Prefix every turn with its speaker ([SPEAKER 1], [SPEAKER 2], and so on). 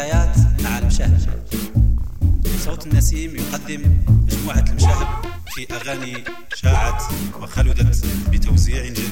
[SPEAKER 1] الغايات مع المشاهد. صوت النسيم يقدم مجموعة المشاهد في أغاني شاعت وخلدت بتوزيع جديد.